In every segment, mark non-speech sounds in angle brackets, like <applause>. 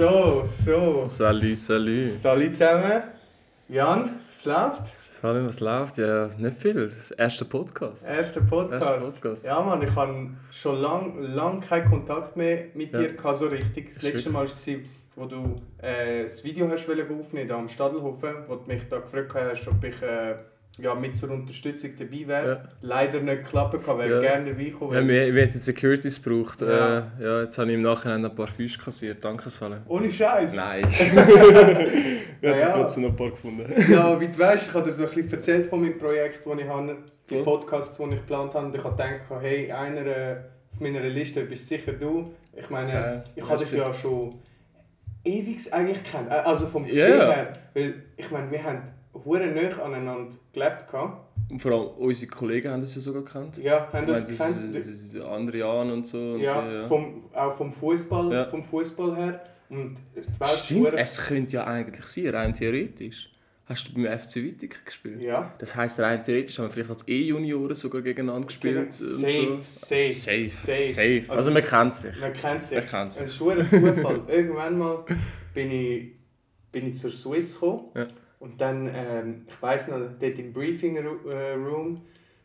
So, so. Salut, salut. Salut zusammen. Jan, es läuft? Salut, was läuft? Ja, nicht viel. Das erste Podcast. Erster Podcast. Erster Podcast. Ja, Mann, ich habe schon lange lang keinen Kontakt mehr mit Ja. dir gehabt, so richtig. Das Ist letzte Mal war, wo du äh, das Video hast aufnehmen da am Stadelhofen, wo du mich da gefragt hast, ob ich äh, ja, mit zur Unterstützung dabei wäre. Ja. Leider nicht geklappt, aber Ja. gerne dabei kommen. Ja, wir, wir hätten Securities gebraucht. Ja. Äh, ja, jetzt habe ich im Nachhinein ein paar Füße kassiert. Danke, Salim. Ohne Scheiß. Nein. <laughs> Ja, ja. trotzdem noch ein paar gefunden. Ja, wie du weißt, ich habe dir so ein bisschen erzählt von meinem Projekt, das ich habe, die Cool. Podcasts, die ich geplant habe. Und ich habe gedacht, hey, einer äh, auf meiner Liste bist sicher du. Ich meine, Okay, ich habe dich ja schon ewig eigentlich kennt. Äh, Also vom. Gesehen her. Weil ich meine, wir haben hure nah aneinander gelebt. gehabt. Und vor allem unsere Kollegen haben das ja sogar gekannt. Ja, haben das meine, gekannt. das, andere Jan und so. Und ja, äh, Vom, auch vom Fußball, Ja. vom Fußball her. Und Stimmt, es könnte ja eigentlich sein, rein theoretisch. Hast du beim FC Wittig gespielt? Ja. Das heisst, rein theoretisch haben wir vielleicht als E-Junioren sogar gegeneinander gespielt. und Safe, so. safe, Safe, safe. safe. Also- Also, man kennt sich. Man kennt sich. Man kennt sich. Es ist ein Zufall. Irgendwann mal bin ich, bin ich zur Swiss gekommen. Ja. Und dann, ähm, ich weiss noch, dort im Briefing äh, Room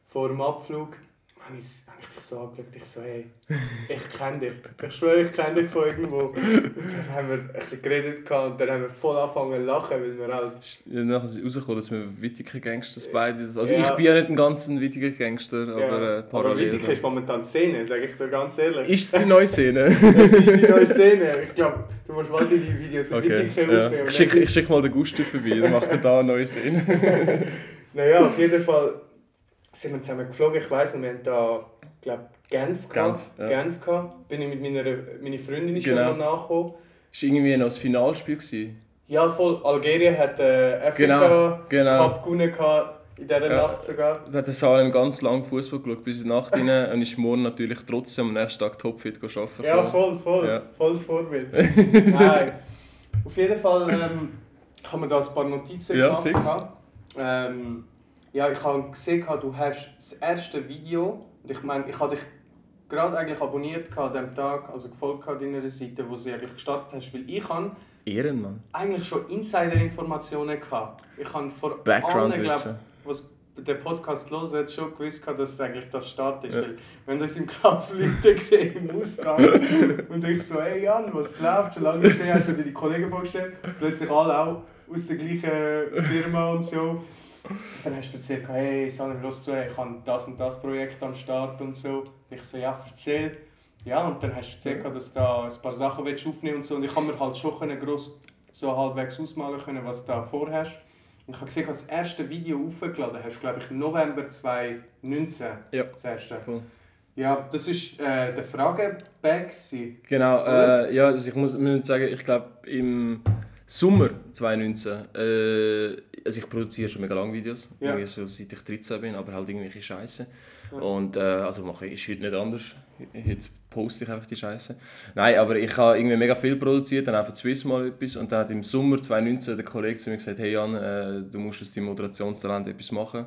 vor dem Abflug, habe ich, hab ich dich so angeschaut. Ich so, hey, ich kenne dich. Ich schwöre, ich kenne dich von irgendwo. Und dann haben wir ein bisschen geredet gehabt und dann haben wir voll angefangen zu lachen, weil wir halt... Ja, Nachher ist rausgekommen, dass wir Wittiger Gangsters beide sind. Also Ja. ich bin ja nicht ein ganz ein Wittiger Gangster, aber äh, aber parallel. Wittig ist momentan Szene, sage ich dir ganz ehrlich. Ist es die neue Szene? <laughs> Es ist die neue Szene. Ich glaube, du musst mal deine Videos okay. Okay, Wittig ja. aufnehmen. Ich schicke schick mal den Gusti vorbei, dann macht er da eine neue Szene. <laughs> Naja, auf jeden Fall sind wir zusammen geflogen. Ich weiss noch, wir haben da, glaube Genf gehabt. Genf, ja. Genf gehabt. Bin ich mit meiner meine Freundin ist Genau. schon noch nachgekommen. Das war irgendwie noch das Finalspiel. Gewesen. Ja, voll. Algerien hat äh, Afrika Genau, genau. Cup gewonnen gehabt, in dieser Ja. Nacht sogar. Da hat der Salem ganz lange Fußball geschaut, bis in die Nacht rein und ist morgen natürlich trotzdem am nächsten Tag topfit arbeiten. Ja, voll, voll. Ja. Volles Vorbild. <laughs> Nein. Auf jeden Fall ähm, haben wir da ein paar Notizen Ja, gemacht. fix. Ähm, ja, ich habe gesehen, du hast das erste Video. Und ich meine, ich habe dich gerade eigentlich abonniert an dem Tag, also gefolgt gehabt deiner Seite, wo du eigentlich gestartet hast, weil ich habe Ehrenmann. eigentlich schon Insider-Informationen gehabt. Ich habe vor Background allen, glaub, was den Podcast hören, schon gewusst, dass es eigentlich das Start ist. Ja. Weil, wenn das im Kampf Leute <laughs> gesehen im Ausgang <laughs> und ich so, hey Jan, was läuft? Schon lange gesehen, hast du mir deine Kollegen vorgestellt. Plötzlich alle auch aus der gleichen Firma und so. Dann hast du erzählt, hey Salim, los zu, ich habe das und das Projekt am Start und so. Ich so, ja, erzähl. Ja, und dann hast du erzählt, dass du da ein paar Sachen willst aufnehmen und so. Und ich habe mir halt schon gross so halbwegs ausmalen können, was du da vorhast. Und ich habe gesehen, dass das erste Video aufgeladen hast, glaube ich, November 2019. Ja. Das erste. Voll. Ja, das war äh, der Fragebag. Genau, äh, ja, also ich muss, muss sagen, ich glaube im Sommer 2019, äh, also ich produziere schon mega lange Videos, Ja. so, seit ich 13 bin, aber halt irgendwelche Scheiße. Ja. Und äh, also mache ich ist heute nicht anders. Heute poste ich einfach die Scheiße. Nein, aber ich habe irgendwie mega viel produziert, dann für Swiss mal etwas und dann hat im Sommer 2019 der Kollege zu mir gesagt, hey Jan, äh, du musst aus deinem Moderationstalent etwas machen.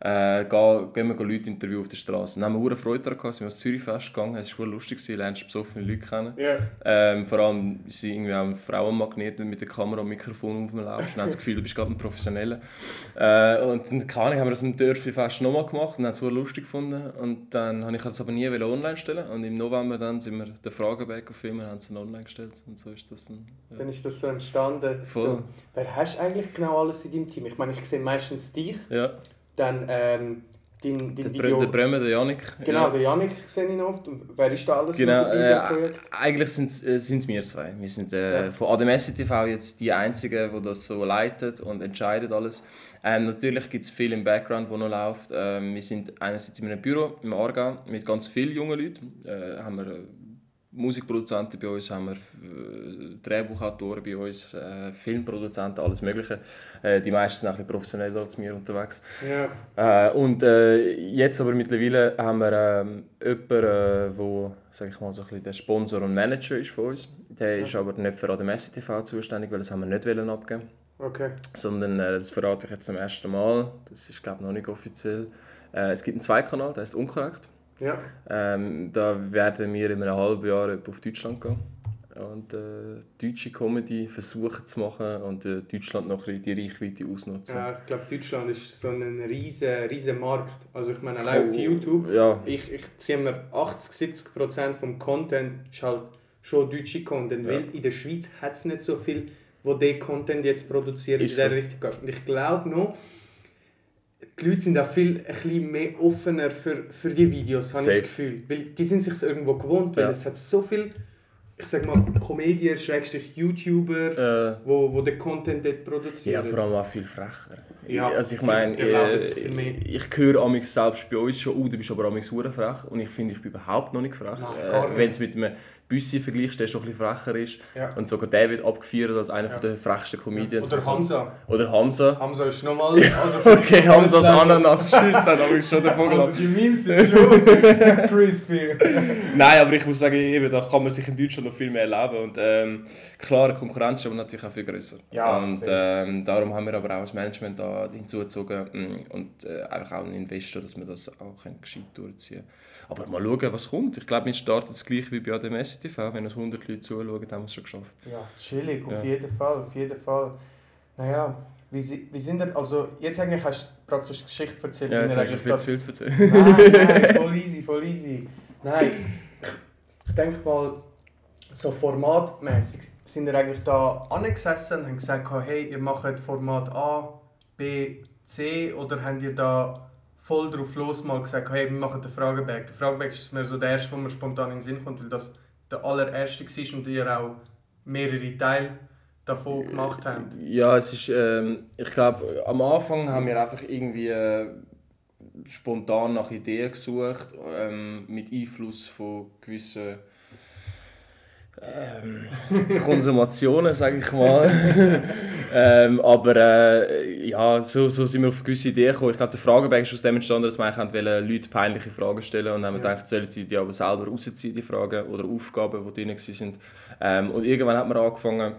Äh, geh, gehen wir Leute interviewen auf der Straße. Dann haben wir Freude daran, gehabt, sind wir ins Zürich gegangen, es war lustig, gewesen, lernst besoffene Leute kennen. Ja. Ähm, vor allem sind irgendwie auch Frauenmagneten mit der Kamera und Mikrofon auf dem Lauf. Dann haben das Gefühl, du bist gerade ein Professioneller. Äh, und dann keine Ahnung, haben wir das im Dörfli-Fest nochmal gemacht und haben es lustig gefunden. Und dann habe ich das aber nie online stellen Und im November dann sind wir den Frageback gefilmt und haben es online gestellt. Und so ist das dann. Ja. Dann ist das so entstanden. Voll. So, wer hast du eigentlich genau alles in deinem Team? Ich meine, ich sehe meistens dich, ja. Dann ähm, dein, Der, dein Bre Video... der Bremer, der Janik. Genau, ja. der Janik sehe ich oft. Wer ist da alles Genau, im äh, Projekt? eigentlich sind es äh, wir zwei. Wir sind äh, Ja. von ADMS TV jetzt die Einzigen, die das so leitet und entscheidet alles. Ähm, natürlich gibt es viel im Background, wo noch läuft. Ähm, wir sind einerseits in einem Büro im Aargau mit ganz vielen jungen Leuten. Äh, haben wir äh, Musikproduzenten bei uns, haben wir äh, Drehbuchautoren bei uns, äh, Filmproduzenten, alles Mögliche. Äh, die meisten sind ein bisschen professioneller als wir unterwegs. Ja. Äh, und äh, jetzt aber mittlerweile haben wir ähm, jemanden, äh, wo, sag ich mal, so ein bisschen der Sponsor und Manager ist von uns. Der ist aber nicht für ADMS TV zuständig, weil das haben wir nicht abgeben Okay. sondern äh, das verrate ich jetzt zum ersten Mal. Das ist glaube ich noch nicht offiziell. Äh, es gibt einen Zweikanal, der ist unkorrekt. Ja. Ähm, da werden wir in einem halben Jahr auf Deutschland gehen und äh, deutsche Comedy versuchen zu machen und äh, Deutschland noch ein bisschen die Reichweite ausnutzen. ja, ich glaube, Deutschland ist so ein riesen, riesen Markt. Also ich meine, allein auf. YouTube, Ja, ich, ich ziehe mir 80-70% vom Content ist halt schon deutsche Content, Ja. weil in der Schweiz hat es nicht so viel, wo der Content jetzt produziert, Ist in der so. Richtung geht. Und ich glaube noch, die Leute sind auch viel ein bisschen mehr offener für, für die Videos, habe ich das Safe. Gefühl. Weil die sind sich irgendwo gewohnt, weil Ja. es hat so viel, ich sag mal, Comedian, Schrägstrich YouTuber, äh, wo, wo den Content dort ja, produzieren. vor allem auch viel frecher. Ja, also ich meine, äh, mehr. ich höre amix selbst bei uns schon, oh, du bist aber amix hure frech und ich finde, ich bin überhaupt noch nicht frech. Nein, Äh. Wenn es mit einem Büssi vergleichst, der schon ein bisschen frecher ist Ja. und sogar der wird abgefeiert als einer Ja. der frechsten Comedians. Oder Hamza. Oder Hamza. Hamza ist nochmal. Also Okay, Hamzas Ananas Schiss hat aber schon den Vogel Also die Memes sind schon <laughs> crispy. Nein, aber ich muss sagen, eben, da kann man sich in Deutschland noch viel mehr erleben. Und ähm, klar, Konkurrenz ist aber natürlich auch viel grösser. Ja, und ähm, darum haben wir aber auch das Management da hinzugezogen mm, und äh, einfach auch einen Investor, dass wir das auch können gescheit durchziehen können. Aber mal schauen, was kommt. Ich glaube, wir starten das gleich wie bei ADMS TV. Wenn uns 100 Leute zuschauen, haben wir es schon geschafft. Ja, chillig, auf Ja. jeden Fall, auf jeden Fall. Naja, wie, wie sind denn, also jetzt eigentlich hast du praktisch Geschichte erzählt. Ja, jetzt hast du viel zu viel erzählt. Nein, nein, <laughs> voll easy, voll easy. Nein, ich denke mal, so formatmäßig sind ihr eigentlich da angesessen und haben gesagt, hey, ihr macht Format A, B, C oder habt ihr da voll drauf los mal gesagt, hey, wir machen den Fragebag. Der Fragebag ist mir so der erste, wo mir spontan in den Sinn kommt, weil das der allererste war und ihr auch mehrere Teile davon gemacht habt. Ja, es ist, ähm, ich glaube, am Anfang haben wir einfach irgendwie äh, spontan nach Ideen gesucht, ähm, mit Einfluss von gewissen ähm, Konsumationen, sage ich mal. <laughs> ähm, aber äh, ja, so, so sind wir auf gewisse Ideen gekommen. Ich glaube, der Fragebank ist aus dem entstanden, dass wir eigentlich Leute peinliche Fragen stellen und dann haben wir Ja. gedacht, sollen sie die aber selber rausziehen, die Fragen oder Aufgaben, die drin waren. Ähm, und irgendwann hat man angefangen,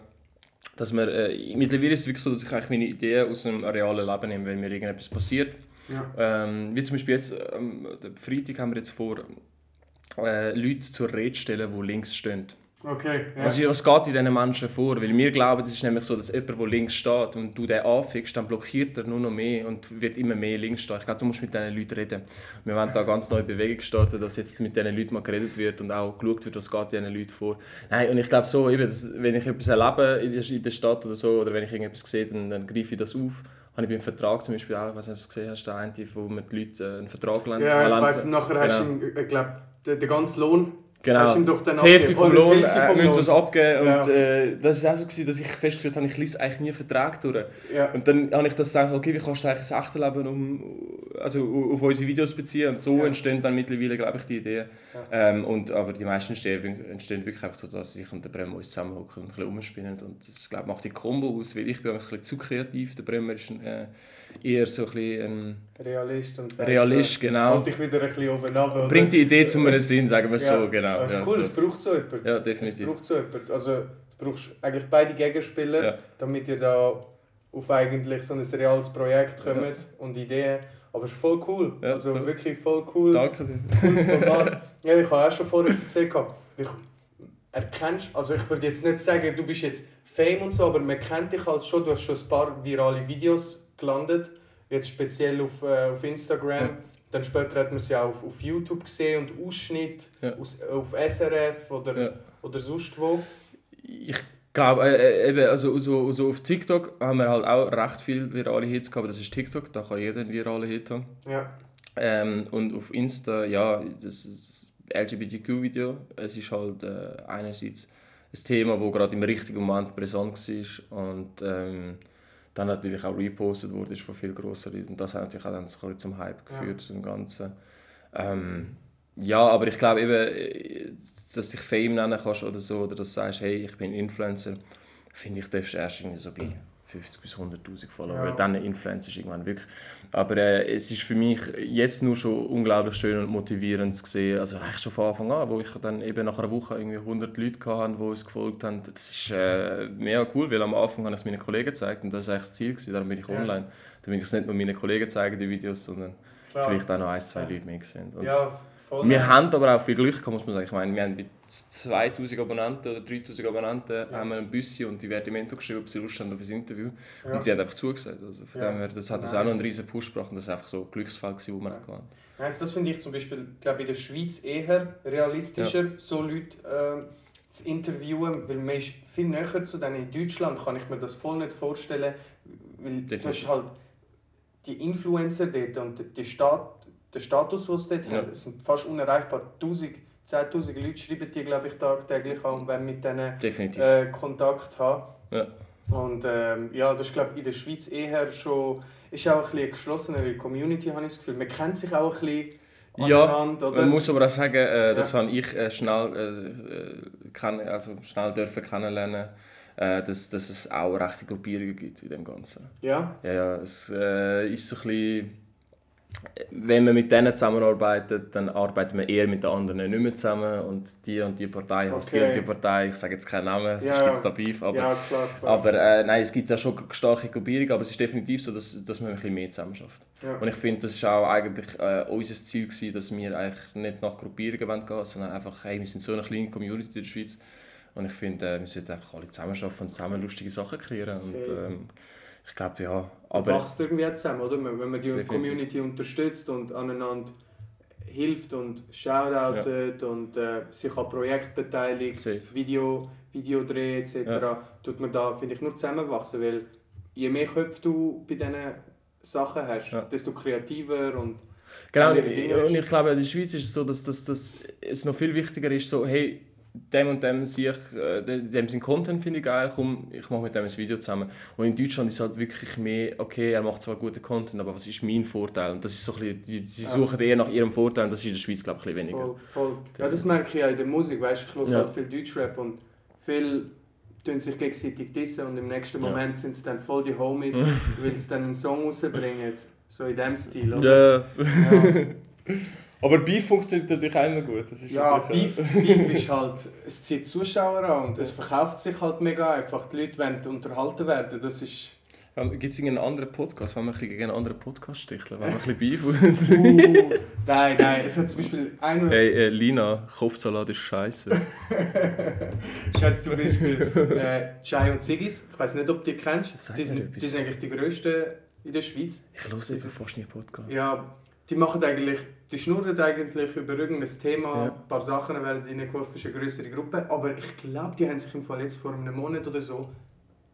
dass wir, äh, mittlerweile ist es wirklich so, dass ich eigentlich meine Ideen aus dem realen Leben nehme, wenn mir irgendetwas passiert. Ja. Ähm, wie zum Beispiel jetzt, ähm, am Freitag haben wir jetzt vor, äh, Leute zur Rede stellen, die links stehen. Okay, ja. Also, was geht in diesen Menschen vor? Weil wir glauben, es ist nämlich so, dass jemand, der links steht und du den anfickst, dann blockiert er nur noch mehr und wird immer mehr links stehen. Ich glaube, du musst mit diesen Leuten reden. Wir wollen da eine ganz neue Bewegung starten, dass jetzt mit diesen Leuten mal geredet wird und auch geschaut wird, was geht diesen Leuten vor. Nein, und ich glaube so, eben, dass, wenn ich etwas erlebe in der, in Stadt oder so, oder wenn ich irgendetwas sehe, dann, dann greife ich das auf. Habe ich beim Vertrag zum Beispiel auch, weiß nicht, ob du es gesehen hast, der eine, wo mit den Leuten äh, einen Vertrag lernen. Ja, ich und nachher hast du Genau. ich glaube, den, den ganzen Lohn Genau. die Hälfte vom die Lohn äh, müssen sie es abgeben. Ja. Und äh, das war auch so, gewesen, dass ich festgestellt habe, ich lese eigentlich nie Verträge durch. Ja. Und dann habe ich das gedacht, okay, wie kannst du eigentlich das echte Leben um, also auf unsere Videos beziehen? Und so Ja. entstehen dann mittlerweile, glaube ich, die Ideen. Ähm, und, aber die meisten entstehen, entstehen wirklich einfach dadurch, dass sich und der Bremer uns zusammenhocken und ein bisschen umspinnen. Und das glaube ich, macht die Kombo aus, weil ich bin ein bisschen zu kreativ. Der Bremer ist ein, äh, eher so ein bisschen ein Realist und Realist, so, genau. Halt dich wieder ein bisschen oben runter. Bringt die Idee zu einem Sinn, sagen wir Ja. so, genau. Das ist Ja, cool, es braucht so jemanden. Ja, Es definitiv. braucht so jemanden. Also, du brauchst eigentlich beide Gegenspieler, Ja. damit ihr da auf eigentlich so ein reales Projekt kommt und Ideen. Aber es ist voll cool. Ja, also toll. wirklich voll cool. Danke dir. cooles <laughs> Format. ja, ich habe auch schon vorher gehabt, ich erkennst, also ich würde jetzt nicht sagen, du bist jetzt Fame und so, aber man kennt dich halt schon, du hast schon ein paar virale Videos gelandet, jetzt speziell auf, äh, auf Instagram. Ja. Dann später hat man sie auch auf, auf YouTube gesehen und Ausschnitt Ja. aus, auf SRF oder, Ja. oder sonst wo. Ich glaube, äh, äh, eben, also, so, also auf TikTok haben wir halt auch recht viele virale Hits gehabt. Das ist TikTok, da kann jeder einen viralen Hit haben. Ja. Ähm, und auf Insta, ja, das das LGBTQ-Video. Es ist halt äh, einerseits ein Thema, das gerade im richtigen Moment präsent war und ähm, dann natürlich auch repostet wurde ist von vielen grossen Leuten. Und das hat natürlich auch dann so ein bisschen zum Hype geführt, zum Ganzen. Ähm, ja, aber ich glaube eben, äh, dass dich Fame nennen kannst oder so, oder dass du sagst, hey, ich bin Influencer, finde ich, darfst du erst irgendwie so bei 50 bis 100'000 Follower, ja. dann Influencer ist irgendwann wirklich. Aber äh, es ist für mich jetzt nur schon unglaublich schön und motivierend zu sehen, also eigentlich schon von Anfang an, wo ich dann eben nach einer Woche irgendwie 100 Leute hatte, die uns gefolgt haben, das ist äh, mega cool, weil am Anfang habe ich es meinen Kollegen gezeigt und das war eigentlich das Ziel, gewesen, darum bin ich ja. online, damit ich es nicht nur meinen Kollegen zeige, die Videos, sondern Klar. vielleicht auch noch ein, zwei Leute mehr gesehen. Und ja, Voll wir haben aber auch viel Glück gehabt, muss man sagen. Ich meine, wir haben mit 2000 Abonnenten oder 3000 Abonnenten ja. haben wir ein Büssi und die Verdimento geschrieben, ob sie Lust haben auf ein Interview. Ja. Und sie haben einfach zugesagt. Also von ja. dem her, das hat nice. auch noch einen riesen Push gebracht und das war einfach so ein Glücksfall, den wir ja. hatten. Also das finde ich zum Beispiel glaube in der Schweiz eher realistischer, so Leute äh, zu interviewen, weil man ist viel näher zu denen. In Deutschland kann ich mir das voll nicht vorstellen, weil Definitiv. du hast halt die Influencer dort und die Stadt der Status, den sie dort ja. haben. Es sind fast unerreichbar. 1000, 10.000 Leute schreiben die, glaube ich, tagtäglich an und wollen mit denen äh, Kontakt haben. Ja. Und ähm, ja, das ist, glaube ich, in der Schweiz eher schon... Ist auch ein bisschen eine geschlossenere Community, habe ich das Gefühl. Man kennt sich auch ein bisschen ja, man muss aber auch sagen, äh, das ja. habe ich äh, schnell, äh, kann, also schnell dürfen kennenlernen, äh, dass, dass es auch rechte Gruppierungen gibt in dem Ganzen. Ja? Ja, ja es äh, ist so ein bisschen wenn man mit denen zusammenarbeitet, dann arbeitet man eher mit den anderen nicht mehr zusammen und die und die Partei hasst okay. die und die Partei, ich sage jetzt keinen Namen, sonst ja. gibt es da Beef, aber, ja, klar, klar. aber äh, nein, es gibt da schon starke Gruppierungen, aber es ist definitiv so, dass, dass man ein bisschen mehr zusammen schafft. Ja. Und ich finde, das war auch eigentlich äh, unser Ziel, gewesen, dass wir eigentlich nicht nach Gruppierungen gehen sondern einfach, hey, wir sind so eine kleine Community in der Schweiz und ich finde, äh, wir sollten einfach alle zusammen arbeiten und zusammen lustige Sachen kreieren und, ähm, ich glaube ja. Aber wächst irgendwie zusammen, oder? Wenn man die definitiv. Community unterstützt und aneinander hilft und shoutoutet ja. und äh, sich an Projekten beteiligt, Safe. Video, Videodreh etc., ja. tut man da, finde ich, nur zusammenwachsen, weil je mehr Köpfe du bei diesen Sachen hast, ja. desto kreativer und Genau, und ich glaube, in der Schweiz ist es so, dass, dass, dass es noch viel wichtiger ist, so, hey, dem und dem sich, äh, dem sein Content finde ich geil, komm, ich mache mit dem ein Video zusammen. Und in Deutschland ist es halt wirklich mehr, okay, er macht zwar guten Content, aber was ist mein Vorteil? Und das ist so ein bisschen, die, sie suchen eher nach ihrem Vorteil und das ist in der Schweiz, glaube ich, ein bisschen weniger. Voll, voll. Ja, das merke ich auch in der Musik, weißt du, ich höre ja. halt viel Deutschrap und viel tun sich gegenseitig dissen und im nächsten Moment ja. sind es dann voll die Homies, <laughs> weil sie dann einen Song rausbringen, so in dem Stil, oder? Ja. ja. <laughs> Aber Beef funktioniert natürlich auch immer gut. Das ist ja, Beef, Beef ist <laughs> halt, es zieht Zuschauer an und es verkauft sich halt mega einfach. Die Leute wollen unterhalten werden, das ist... Gibt es irgendeinen anderen Podcast, wenn wir ein gegen einen anderen Podcast sticheln? Wenn wir ein bisschen Beef <laughs> uh, Nein, nein, es hat zum Beispiel einen... Hey, äh, Lina, Kopfsalat ist scheiße. <laughs> ich habe zum Beispiel äh, Chai und Sigis, ich weiß nicht, ob du die kennst. Die sind, die sind eigentlich die grössten in der Schweiz. Ich höre eben fast nicht Podcast. Ja, die machen eigentlich die schnurren eigentlich über irgendein Thema, ja. ein paar Sachen werden reingeworfen, ist eine größere Gruppe, aber ich glaube, die haben sich im Fall jetzt vor einem Monat oder so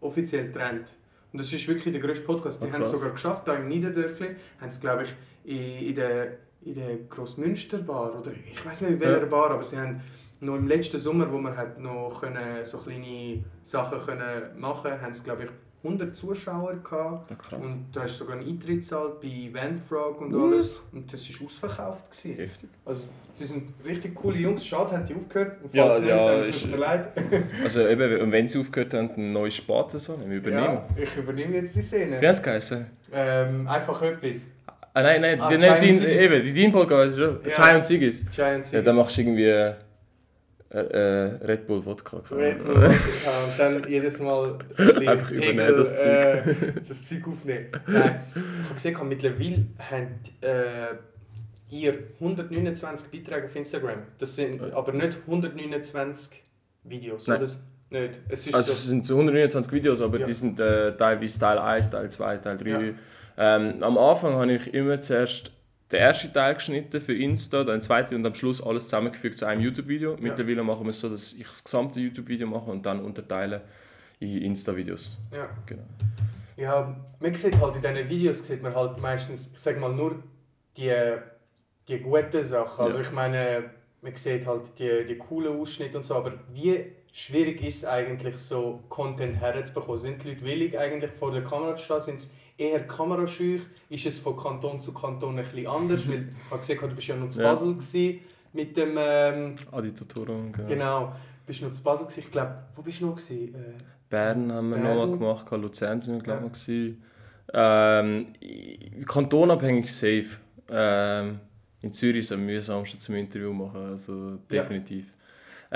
offiziell getrennt. Und das ist wirklich der größte Podcast. Die oh, haben es sogar geschafft, da im Niederdörfli, haben es glaube ich in, in der in der Grossmünster-Bar oder ich weiß nicht in welcher ja. Bar, aber sie haben noch im letzten Sommer, wo wir halt noch können, so kleine Sachen können machen haben sie glaube ich 100 Zuschauer gehabt. Ja, und du hast sogar einen Eintritt gezahlt bei Eventfrog und alles. Und das war ausverkauft. Gewesen. Heftig. Also, die sind richtig coole Jungs. Schade, haben die aufgehört. Und falls ja, nicht, ja, dann tut mir leid. <laughs> also eben, und wenn sie aufgehört haben, ein neues Sparte so, ich übernehme. Ja, ich übernehme jetzt die Szene. Wie sie geheißen? Ähm, einfach etwas. Ah nein, nein, ah, die, nein die, eben, die Dean Podcast, ja. Und Sigis. Und Sigis. Ja, dann machst du irgendwie... Äh, äh, Red Bull Wodka. Red Bull Wodka und dann jedes Mal <laughs> einfach Pegel, übernehmen das Zeug. Äh, <laughs> das Zeug aufnehmen. Nein, ich habe gesehen, mittlerweile habt äh, ihr 129 Beiträge auf Instagram. Das sind aber nicht 129 Videos. Nein. Das nicht. Es, also so es sind so 129 Videos, aber ja. die sind äh, teilweise Teil 1, Teil 2, Teil 3. Ja. Ähm, am Anfang habe ich immer zuerst den ersten Teil geschnitten für Insta, dann den zweiten und am Schluss alles zusammengefügt zu einem YouTube-Video. Mittlerweile machen wir es so, dass ich das gesamte YouTube-Video mache und dann unterteile in Insta-Videos. Ja. Genau. Ja, man sieht halt in diesen Videos sieht man halt meistens, ich sag mal, nur die, die guten Sachen. Also ja. ich meine, man sieht halt die, die coolen Ausschnitte und so, aber wie schwierig ist es eigentlich, so Content herzubekommen? Sind die Leute willig eigentlich vor der Kamera zu stehen? Sind eher kamerascheu? Ist es von Kanton zu Kanton ein bisschen anders? <laughs> Weil ich habe gesehen, du bist ja noch zu Basel. Gewesen. mit dem... Ähm, Adi Totoro, genau. genau. Bist du noch zu Basel gewesen? Ich glaube, wo bist du noch gewesen? Äh, Bern haben wir Bern. noch mal gemacht, Luzern sind wir glaube ich ja. ähm, Kantonabhängig safe. Ähm, in Zürich ist es am mühsamsten zum Interview machen, also definitiv.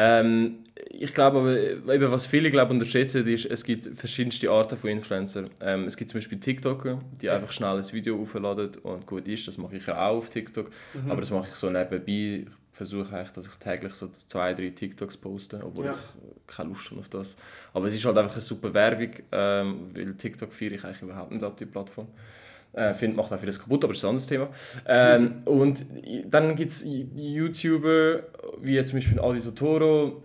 Ähm, ich glaube aber, eben, was viele glaube unterschätzen, ist, es gibt verschiedenste Arten von Influencer. Ähm, es gibt zum Beispiel TikToker, die einfach schnell ein Video aufladen und gut ist, das mache ich ja auch auf TikTok, aber das mache ich so nebenbei. Ich versuche eigentlich, dass ich täglich so zwei, drei TikToks poste, obwohl Ja. ich keine Lust habe auf das. Aber es ist halt einfach eine super Werbung, ähm, weil TikTok feiere ich eigentlich überhaupt nicht ab, die Plattform. Äh, finde, macht auch vieles kaputt, aber das ist ein anderes Thema. Ähm, Und dann gibt es YouTuber, wie zum Beispiel Adi Totoro,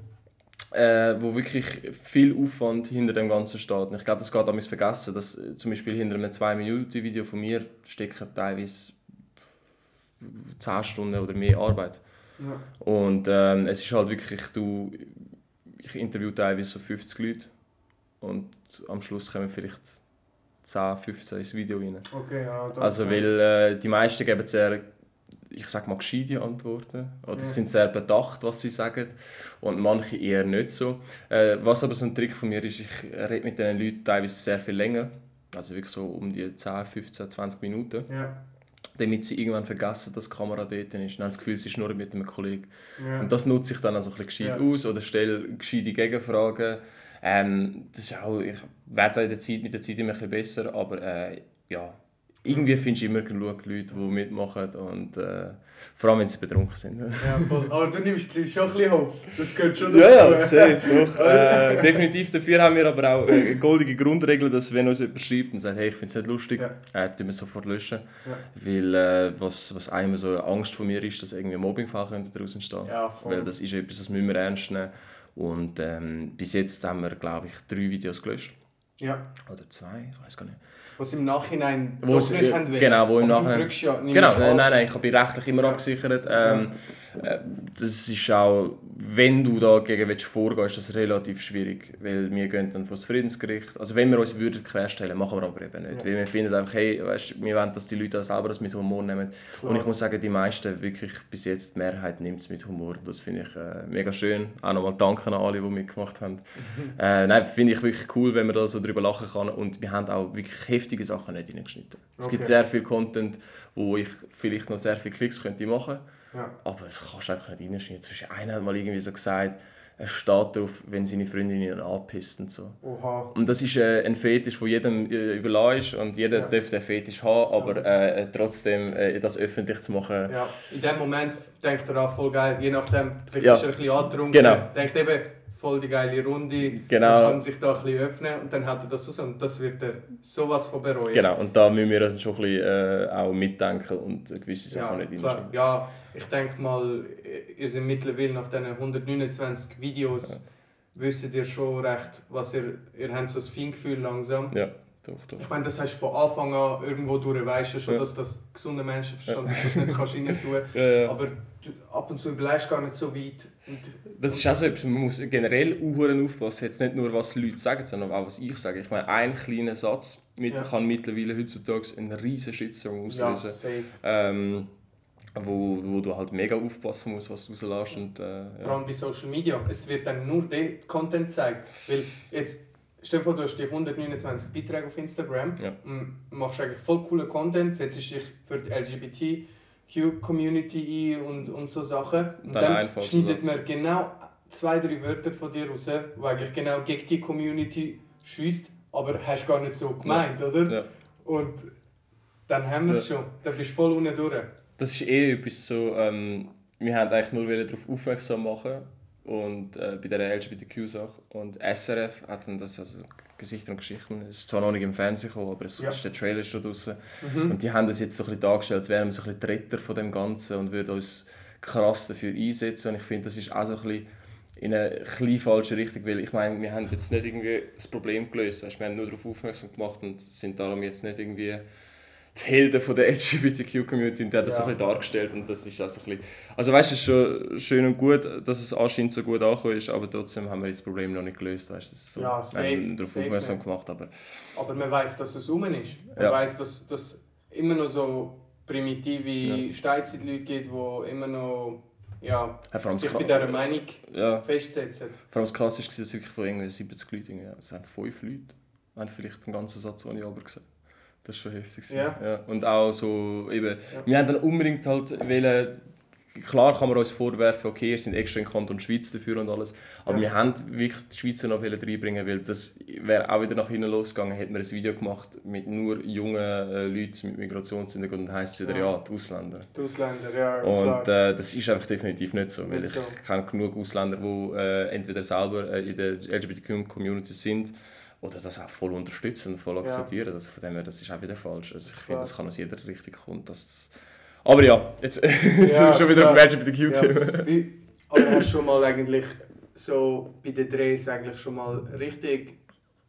äh, wo wirklich viel Aufwand hinter dem Ganzen steht. Und ich glaube, das geht damals vergessen, dass äh, zum Beispiel hinter einem 2-Minuten-Video von mir stecken teilweise 10 Stunden oder mehr Arbeit. ja. Und ähm, es ist halt wirklich, du, ich interview teilweise so 50 Leute und am Schluss kommen vielleicht 10, 15 ins Video rein. Okay, ja. Also weil äh, die meisten geben sehr, ich sag mal, gescheite Antworten oder Ja. sind sehr bedacht, was sie sagen und manche eher nicht so. Äh, was aber so ein Trick von mir ist, ich rede mit diesen Leuten teilweise sehr viel länger, also wirklich so um die 10, 15, 20 Minuten, Ja. damit sie irgendwann vergessen, dass die Kamera dort ist. Dann haben das Gefühl, sie schnurren mit einem Kollegen. Und das nutze ich dann also ein bisschen gescheit aus oder stelle gescheite Gegenfragen. Ähm, das ist auch, ich werde in der Zeit, mit der Zeit immer ein bisschen besser, aber äh, ja, irgendwie findest du immer genug Leute, die mitmachen und äh, vor allem, wenn sie betrunken sind. Ja, voll. Aber du nimmst schon ein bisschen hops. Das gehört schon Ja, dazu. ja, safe, doch. <laughs> äh, definitiv. Dafür haben wir aber auch eine goldige Grundregel, dass wenn uns jemand schreibt und sagt, hey, ich finde es nicht lustig, Ja. äh, tun wir sofort löschen. Ja. Weil äh, was, was einem so eine Angst von mir ist, dass irgendwie ein Mobbingfall könnte daraus entstehen Ja, voll. Weil das ist etwas, das müssen wir ernst nehmen. Und ähm, bis jetzt haben wir, glaube ich, drei Videos gelöscht. Ja. Oder zwei, ich weiß gar nicht. Was im Nachhinein Wo sie- nicht wollen. genau, wo im Nachhinein- ja, Genau, nein, nein, nein, ich bin rechtlich immer abgesichert. Ähm, äh, das ist auch, wenn du dagegen willst vorgehen ist das relativ schwierig, weil wir gehen dann vor das Friedensgericht. Also wenn wir uns würden querstellen, machen wir aber eben nicht. Ja. Weil wir finden einfach, hey, weißt, wir wollen, dass die Leute auch selber das mit Humor nehmen. Und ich muss sagen, die meisten, wirklich bis jetzt, die Mehrheit nimmt es mit Humor. Das finde ich äh, mega schön. Auch nochmal danke an alle, die mitgemacht haben. <laughs> äh, nein, finde ich wirklich cool, wenn man da so drüber lachen kann. Und wir haben auch wirklich heftige Sachen nicht reingeschnitten. Es gibt Okay. sehr viel Content, wo ich vielleicht noch sehr viele Klicks könnte machen Ja. aber das kannst du einfach nicht reinschneiden. Beispiel einer hat mal irgendwie so gesagt, er steht drauf, wenn seine Freundin ihn anpisst und so. Oha. Und das ist äh, ein Fetisch, der jedem äh, überlassen ist und jeder Ja. darf den Fetisch haben, aber äh, trotzdem äh, das öffentlich zu machen, Ja, in dem Moment denkt er auch voll geil, je nachdem, vielleicht Ja. er ein bisschen angetrunken, Genau. denkt eben, voll die geile Runde, Genau. man kann sich da ein bisschen öffnen und dann hat er das raus und das wird er sowas von bereuen. Genau, und da müssen wir also schon ein bisschen äh, auch mitdenken und gewisse Ja, Sachen nicht klar. ja, ich denke mal, ihr seid mittlerweile nach diesen 129 Videos, wisst ihr schon recht, was ihr, ihr habt so ein Feingefühl langsam. Ja, doch, doch. Ich meine, das hast du von Anfang an irgendwo durch, weißt du schon, Ja. dass das gesunde Menschenverstand dass du das nicht kannst rein tun <laughs> Ja, ja. Aber du, ab und zu überlegst du gar nicht so weit. Und, Das ist auch so etwas, man muss generell auch aufpassen, jetzt nicht nur was die Leute sagen, sondern auch was ich sage. Ich meine, ein kleiner Satz mit, Ja. kann mittlerweile heutzutage einen riesen Shitstorm ja, auslösen. safe. ähm, wo, wo du halt mega aufpassen musst, was du rauslässt. Und, äh, Vor ja. allem bei Social Media. Es wird dann nur der Content gezeigt. Weil jetzt, stell dir vor, du hast die 129 Beiträge auf Instagram, Ja. und machst eigentlich voll coolen Content, setzt dich für die LGBTQ-Community ein und, und so Sachen. Und Dann dann, schneidet man genau zwei, drei Wörter von dir raus, die eigentlich genau gegen die Community schießt, aber hast gar nicht so gemeint, oder? Ja. Und dann haben wir es schon. Dann bist du voll unten durch. Das ist eh etwas so, ähm, wir haben eigentlich nur darauf aufmerksam machen und äh, bei der LGBTQ-Sache und SRF hat dann das, also Gesichter und Geschichten, es ist zwar noch nicht im Fernsehen gekommen, aber es Ja. ist der Trailer schon draußen Mhm. und die haben das jetzt so ein bisschen dargestellt, als wären wir so ein bisschen die Retter von dem Ganzen und würden uns krass dafür einsetzen. Und ich finde, das ist auch so ein bisschen in eine kleine falsche Richtung, weil ich meine, wir haben jetzt nicht irgendwie das Problem gelöst, weißt, wir haben nur darauf aufmerksam gemacht und sind darum jetzt nicht irgendwie die Helden von der LGBTQ-Community und der hat das Ja. so ein bisschen dargestellt und das ist also ein bisschen... Also weißt du, es ist schon schön und gut, dass es anscheinend so gut angekommen ist, aber trotzdem haben wir das Problem noch nicht gelöst, weißt du, so, Ja, wir haben safe, darauf safe aufmerksam gemacht, aber Aber man weiß, dass es rum ist. Man Ja. weiß, dass es immer noch so primitive Ja. Steinzeitleute gibt, die immer noch ja, Ja, sich bei dieser Meinung Ja, festsetzen. vor allem das Krasse war, dass es wirklich von irgendwie 70 Leuten, es waren fünf Leute, haben vielleicht den ganzen Satz ohne aber gesagt. Das war schon heftig. Ja. Ja. Und auch so, eben, wir haben dann unbedingt halt wollen, klar kann man uns vorwerfen, okay, ihr seid extra in Kanton Schweiz dafür und alles, aber Ja. wir haben wirklich die Schweizer noch reinbringen, weil das wäre auch wieder nach hinten losgegangen, hätten wir ein Video gemacht mit nur jungen äh, Leuten mit Migrationshintergrund und dann heisst es wieder, Ja. ja, die Ausländer. Die Ausländer, ja, Und äh, das ist einfach definitiv nicht so, weil Nicht ich so. kenne genug Ausländer, die äh, entweder selber äh, in der LGBTQ-Community sind oder das auch voll unterstützen voll Ja. akzeptieren. Also von dem her, das ist auch wieder falsch. Also ich finde, das kann aus jeder Richtung kommen. Dass aber ja, jetzt <laughs> sind Ja, wir schon wieder auf klar. dem LGBTQ-Thema. Ja. Wie, aber hast du schon mal eigentlich so bei den Drehs eigentlich schon mal richtig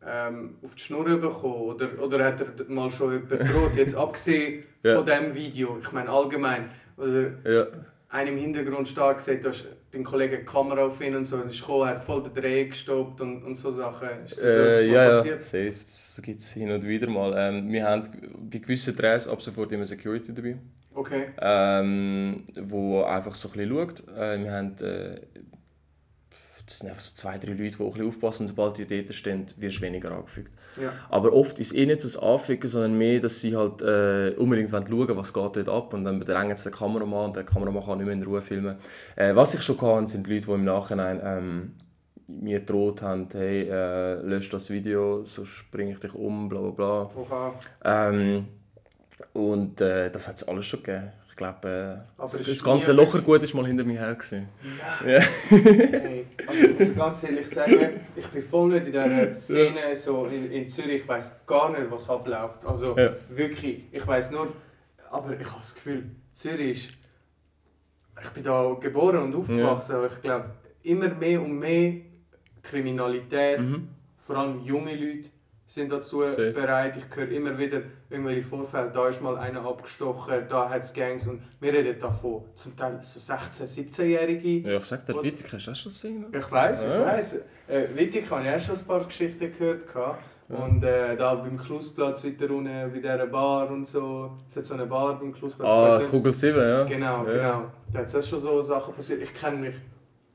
ähm, auf die Schnur bekommen? Oder, oder hat er mal schon jemand gedroht? Jetzt abgesehen Ja. von diesem Video, ich meine allgemein. Oder Ja. einer im Hintergrund stark gesagt, du hast den Kollegen die Kamera auf ihn und so, und ist gekommen, hat voll den Dreh gestoppt und, und so Sachen. Ist das so Äh, mal ja, ja, passiert? safe. Das gibt es hin und wieder mal. Ähm, wir haben bei gewissen Drehs ab sofort immer Security dabei. Okay. ähm, wo einfach so ein bisschen schaut. Äh, wir haben, äh, das sind einfach so zwei, drei Leute, die auch ein bisschen aufpassen sobald die dort stehen, wirst du weniger angefügt. Ja. Aber oft ist eh nicht so das Anficken, sondern mehr, dass sie halt äh, unbedingt wollen schauen was geht dort ab und dann bedrängen sie den Kameramann und der Kameramann kann nicht mehr in Ruhe filmen. Äh, was ich schon hatte, sind Leute, die im Nachhinein ähm, mir gedroht haben, hey, äh, lösch das Video, sonst bringe ich dich um, bla bla bla. Ähm, und äh, das hat es alles schon gegeben. Ich glaube, äh, das ist ganze Lochergut ist mal hinter mir her. Gewesen. Ja. Hey, also ich muss ganz ehrlich sagen, ich bin voll nicht in dieser Szene so in, in Zürich. Ich weiß gar nicht, was abläuft. Also Ja. wirklich, ich weiß nur, aber ich habe das Gefühl, Zürich ist. Ich bin da geboren und aufgewachsen, aber ich glaube, immer mehr und mehr Kriminalität, Mhm. vor allem junge Leute sind dazu Safe. bereit. Ich höre immer wieder irgendwelche Vorfälle, da ist mal einer abgestochen, da hat es Gangs und wir reden davon zum Teil so 16-, 17-Jährige. Ja, ich sag dir, Wittig, hast du das schon gesehen? Ich weiß, ich Ja. weiß. Äh, Wittig habe ich auch schon ein paar Geschichten gehört. gehabt. Und äh, da beim Klusplatz weiter unten bei dieser Bar und so. Es hat so eine Bar beim Klusplatz. Ah? Kugel 7, ja. Genau, Ja. genau. Da hat es schon so Sachen passiert. Ich kenne mich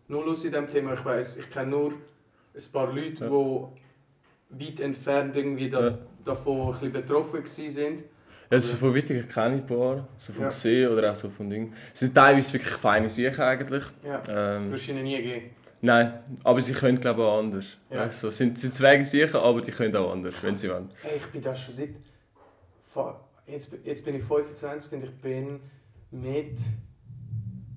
null aus in diesem Thema. Ich weiß, ich kenne nur ein paar Leute, Ja. die weit entfernt irgendwie da, Ja. Davon ein bisschen betroffen waren. Ja, so von Wittig kenne ich ein paar. So vom Ja. Gesehen oder auch so von Ding. Es sind teilweise wirklich feine Sachen eigentlich. Ja. Ähm, ihnen nie geben. nein, aber sie können glaube ich auch anders. Ja. Weißt, so, sind, sind zwei sicher, aber die können auch anders, wenn sie wollen. Hey, ich bin da schon seit. Jetzt, jetzt bin ich 25 und ich bin mit.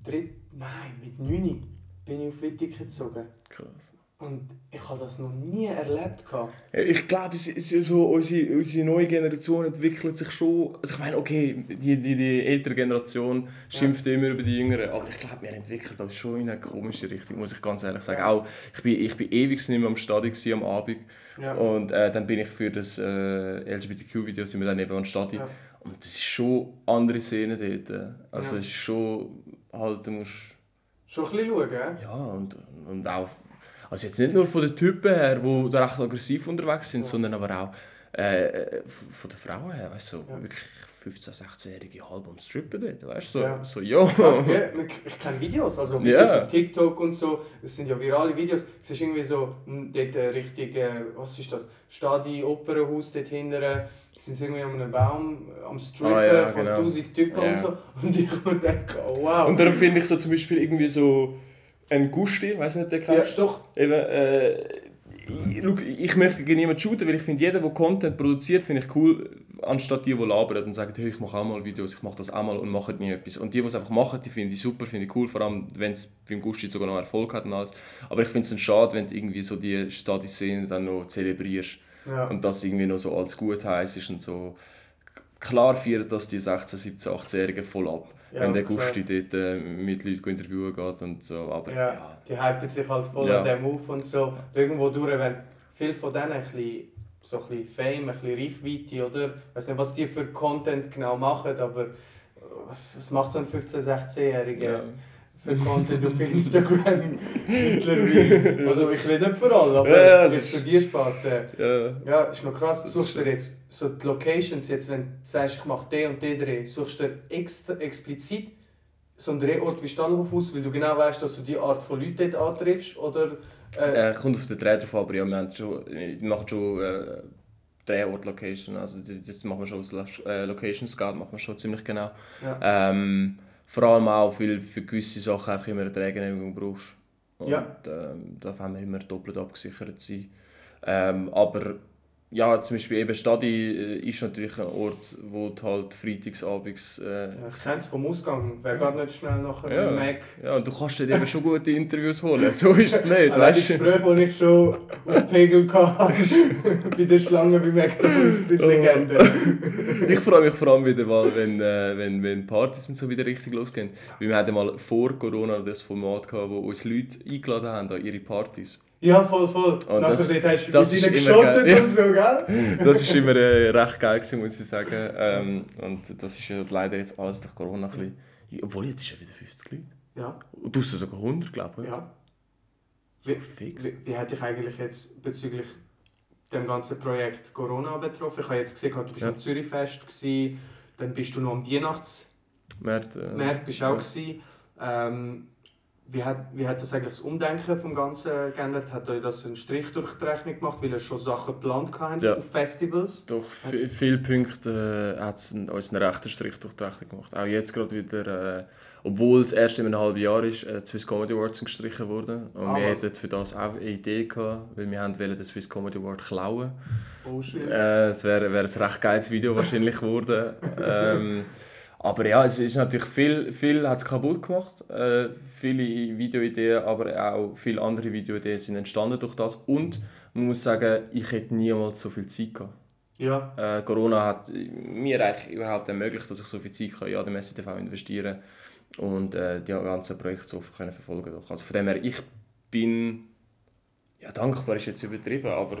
Dritt, nein, mit 9 bin ich auf Wittig gezogen. Krass. Und ich habe das noch nie erlebt. Ja, Ich glaube, so, unsere, unsere neue Generation entwickelt sich schon. Also ich meine, okay, die, die, die ältere Generation schimpft immer über die Jüngere, aber ich glaube, wir entwickeln das schon in eine komische Richtung, muss ich ganz ehrlich sagen. Ja. Auch, ich bin, ich bin ewig nicht mehr am Stadion gewesen, am Abend Ja. und äh, dann bin ich für das äh, LGBTQ-Video sind wir dann eben am Stadion. Ja. Und das ist schon andere Szene dort. Also Ja. es ist schon, halt, du musst Schon ein bisschen schauen, ja, und, und auch, also jetzt nicht nur von den Typen her, die da recht aggressiv unterwegs sind, Ja. sondern aber auch äh, von den Frauen her, weißt du, so Ja. wirklich 15-, 16-jährige halb am Strippen dort, weißt du, so, Ja. so, ja. Krass, gell? Ich kenne Videos, also Videos auf TikTok und so. Das sind ja virale Videos. Es ist irgendwie so, mh, dort äh, richtig, äh, was ist das? Stadi, Opernhaus dort hinten. Sind sie irgendwie an einem Baum am Strippen Ah, ja, von genau. 1000 Typen und so. <laughs> Und ich denke, oh wow. Und darum finde ich so zum Beispiel irgendwie so ein Gusti, weißt du nicht, der ja, kennst? doch. Eben, äh, ich, ich möchte gegen niemanden shooten, weil ich finde, jeder, der Content produziert, finde ich cool, anstatt die, die labern und sagen, hey, ich mache auch mal Videos, ich mache das auch mal und machen nie etwas. Und die, die es einfach machen, die finde ich super, finde ich cool, vor allem, wenn es beim Gusti sogar noch Erfolg hat und alles. Aber ich finde es dann schade, wenn du irgendwie so die Stadi-Szene dann noch zelebrierst Ja. und das irgendwie noch so als gut ist und so. Klar feiert das die 16, 17, 18-Jährigen voll ab, Ja, wenn der. Gusti dort äh, mit Leuten interviewen geht und so, aber Ja, ja. die hypen sich halt voll Ja. an dem auf und so. Irgendwo durch, wenn viele von denen ein bisschen, so ein bisschen Fame, ein bisschen Reichweite, oder? Ich weiß nicht, was die für Content genau machen, aber was, was macht so ein 15-, 16-Jähriger Ja. Für Content auf <laughs> Instagram mittlerweile? Also ich rede nicht für alle, aber Ja, ja, das jetzt ist- für die Sparte. Ja. Ja, ist noch krass. Das Suchst du jetzt so die Locations, jetzt, wenn du sagst, ich mache den und den Dreh, suchst du extra, explizit so ein Drehort wie Stallhof aus, weil du genau weißt, dass du die Art von Leuten dort antriffst? Oder, äh, Äh, kommt auf den Dreh drauf an, aber ja, wir, schon, machen schon äh, Drehort-Location. Also das, machen wir schon aus Lo- äh, Location Scout, machen wir schon ziemlich genau. ja. Ähm, vor allem auch, weil für gewisse Sachen einfach immer eine Drehgenehmigung brauchst. Und Ja. ähm, da haben wir immer doppelt abgesichert sein. Ähm, aber ja, zum Beispiel eben Stadi äh, ist natürlich ein Ort, wo du halt freitagsabends... Äh, ich kenne es vom Ausgang. Wer geht nicht schnell nachher Ja. Mac? ja, und du kannst dir eben schon gute Interviews holen. So ist es <laughs> nicht, weißt du? Gespräche, die ich schon auf Pegel hatte, <laughs> bei den Schlangen bei McDonalds, sind Oh. Legende. <laughs> Ich freue mich vor allem wieder mal, wenn, äh, wenn, wenn Partys und so wieder richtig losgehen. Weil wir hatten mal vor Corona das Format gehabt, wo uns Leute eingeladen haben an ihre Partys. Ja, voll, voll. Und Nachher das- hast du das mit ist ihnen immer geschottet geil. und so, gell? <laughs> Das war immer äh, recht geil, gewesen, muss ich sagen. Ähm, und das ist ja leider jetzt alles durch Corona ein bisschen... Obwohl, jetzt ist ja wieder 50 Leute. Ja, Und du hast sogar 100, glaube ich. ja. Wie, Fix. wie, wie hat dich eigentlich jetzt bezüglich dem ganzen Projekt Corona betroffen? Ich habe jetzt gesehen, du bist Ja. am Zürichfest, gewesen, dann bist du noch am Weihnachtsmarkt März, äh, bist du auch gewesen. Ähm, wie, hat, wie hat das eigentlich das Umdenken vom Ganzen geändert? Hat euch das einen Strich durch die Rechnung gemacht, weil ihr schon Sachen geplant habt Ja. auf Festivals? Durch vi- viele Punkte äh, hat es uns einen rechten Strich durch die Rechnung gemacht. Auch jetzt gerade wieder, äh, obwohl es erst in einem halben Jahr ist, äh, die Swiss Comedy Awards sind gestrichen worden. Und Ah, wir was? hätten für das auch eine Idee gehabt, weil wir haben wollen den Swiss Comedy Award klauen. Oh shit. Äh, es wäre wär ein recht geiles Video wahrscheinlich geworden. <laughs> ähm, aber ja, es ist natürlich viel, viel hat es kaputt gemacht. Äh, viele Videoideen, aber auch viele andere Videoideen sind entstanden durch das. Und man muss sagen, ich hätte niemals so viel Zeit gehabt. Ja, Äh, Corona hat mir eigentlich überhaupt ermöglicht, dass ich so viel Zeit kann in ADM SCTV investieren und äh, die ganzen Projekte so können verfolgen kann. Also von dem her, ich bin ja, dankbar ist jetzt übertrieben, aber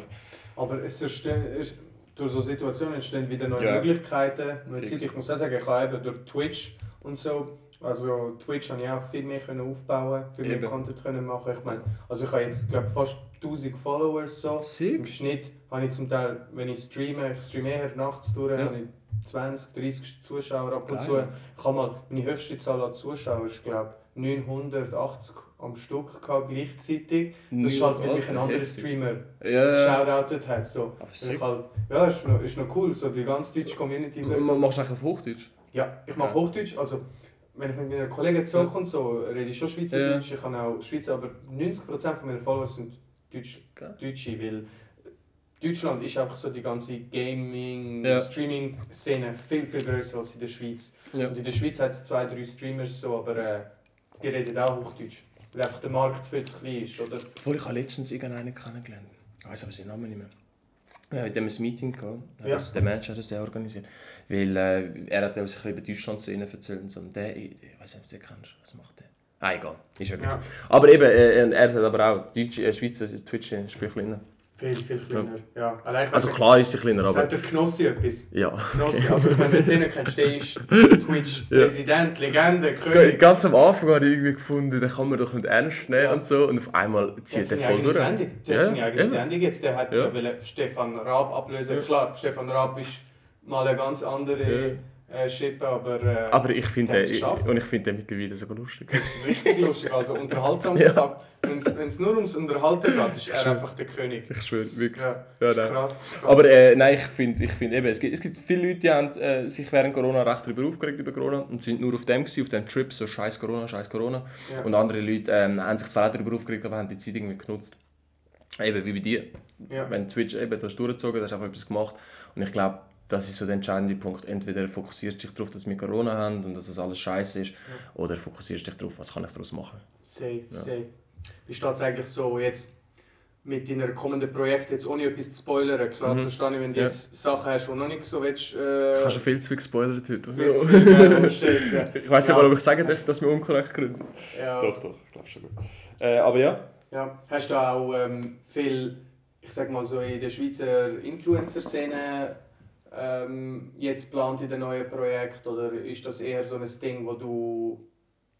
aber es entstehen, es, durch so Situationen entstehen wieder neue Ja. Möglichkeiten. Fix. Zeit, ich muss auch sagen, ich habe eben durch Twitch und so, also Twitch habe ich auch viel mehr können aufbauen, viel mehr Eben. Content können machen. Ich meine, also ich habe jetzt glaube fast 1000 Followers so. Im sick. Schnitt habe ich zum Teil, wenn ich streame, ich streame eher nachts durch, Ja. habe ich 20, 30 Zuschauer ab und Geil. zu. Ich habe mal, meine höchste Zahl an Zuschauern ist glaube 980 am Stück gehabt, gleichzeitig. Das ist halt, weil mich ein anderer. Streamer Ja, shoutoutet hat. So. Halt, ja, ist noch, ist noch cool, so die ganze deutsche Community. Machst du eigentlich auf Hochdeutsch? Ja, ich mache. Hochdeutsch, also wenn ich mit meinen Kollegen und so, rede ich schon Schweizerdeutsch, ich kann auch Schweizer, aber 90% von meinen Followers sind Deutsch. Deutsche, weil Deutschland ist einfach so die ganze Gaming, Ja. Streaming-Szene viel, viel größer als in der Schweiz. Ja. Und in der Schweiz hat es zwei, drei Streamers so, aber äh, die reden auch Hochdeutsch. Weil einfach der Markt viel zu klein ist, oder? Obwohl ich habe letztens irgendeinen kennengelernt. Ich weiß aber seinen Namen nicht mehr. Ja, mit dem ein Meeting gehabt. Ja. das, der Mensch hat das der organisiert. Weil äh, er hat uns ein bisschen über die Deutschland-Szene erzählt. Und so. Und der, ich, weiß nicht, ob du den kennst. Was macht der? Ah, egal. Ist ja. Ja. Aber eben, äh, er sagt aber auch, Deutsch, äh, Schweizer Twitch ist viel kleiner. Viel, viel kleiner. Ja. Allein Also klar ist sie kleiner, aber Sagt der Knossi etwas? ja. Knossi, also wenn du den kennst, der ist <laughs> Twitch-Präsident, Legende, G- König. Ganz am Anfang habe ich irgendwie gefunden, den kann man doch nicht ernst nehmen Ja. und so. Und auf einmal zieht hat er voll durch. Sendung. Der Ja, hat seine eigene. Sendung jetzt. Der hat Ja. ja. Stefan Raab ablösen. Ja. Klar, Stefan Raab ist mal eine ganz andere äh, Schippe, aber, äh, Aber ich finde den, und ich finde den mittlerweile sogar lustig. das ist richtig lustig. Also unterhaltsam. <laughs> Ja. Wenn es nur ums Unterhalten geht, ist er einfach der König. Ich schwöre, wirklich. Ja, Ja, ist krass. krass. Aber äh, nein, ich finde ich find eben, es gibt, es gibt viele Leute, die haben äh, sich während Corona recht darüber aufgeregt über Corona und sind nur auf dem gewesen, auf dem Trip, so scheiß Corona, scheiß Corona. Ja. Und andere Leute ähm, haben sich zwar auch darüber aufgeregt, aber haben die Zeit irgendwie genutzt. Eben wie bei dir. ja. Wenn Twitch eben, du hast durchgezogen, du hast einfach etwas gemacht. Und ich glaube, das ist so der entscheidende Punkt. Entweder fokussierst du dich darauf, dass wir Corona haben und dass das alles scheiße ist, oder fokussierst du dich darauf, was kann ich daraus machen. Safe, Ja. safe. Wie steht es eigentlich so jetzt mit deinen kommenden Projekten, jetzt ohne etwas zu spoilern? Klar, Mhm. verstehe ich, wenn du Ja. jetzt Sachen hast, die noch nicht so willst. Ich Äh, habe schon viel zu viel gespoilert heute. viel zu viel, äh, shit, ja. <laughs> Ich weiß nicht Ja. mal, ob ich sagen darf, dass wir unkorrekt gründen. Ja. Doch, doch, ich glaube schon gut. Äh, aber ja. Ja. Hast du auch ähm, viel, ich sag mal so in der Schweizer Influencer-Szene ähm, jetzt geplant in den neuen Projekten oder ist das eher so ein Ding, wo du,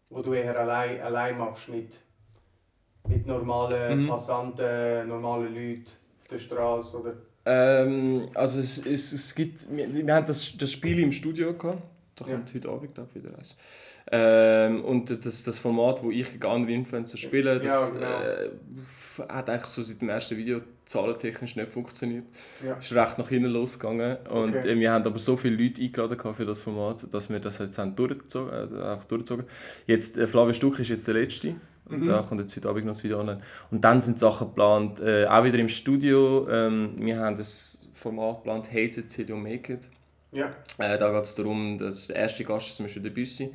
wo du eher allein, allein machst mit, mit normalen Mhm. Passanten, normalen Leuten auf der Straße oder? Ähm, also es, es, es gibt, wir, wir haben das, das Spiel im Studio gehabt. Da Ja. kommt heute Abend auch wieder eins. Ähm, und das, das Format, wo ich gegen andere Influencer spiele, das Ja, genau. äh, hat eigentlich so seit dem ersten Video zahlentechnisch nicht funktioniert. Ja. Ist recht nach hinten losgegangen. Und Okay. äh, wir haben aber so viele Leute eingeladen für das Format, dass wir das jetzt haben durchgezogen, äh, einfach durchgezogen. Jetzt, äh, Flavio Stuck ist jetzt der Letzte. Und Mhm. da kommt jetzt heute Abend noch das Video online. Und dann sind Sachen geplant, äh, auch wieder im Studio. Ähm, wir haben das Format geplant, Hate it till you make it. Ja. Äh, da geht es darum, dass der erste Gast ist zum Beispiel der Büssi,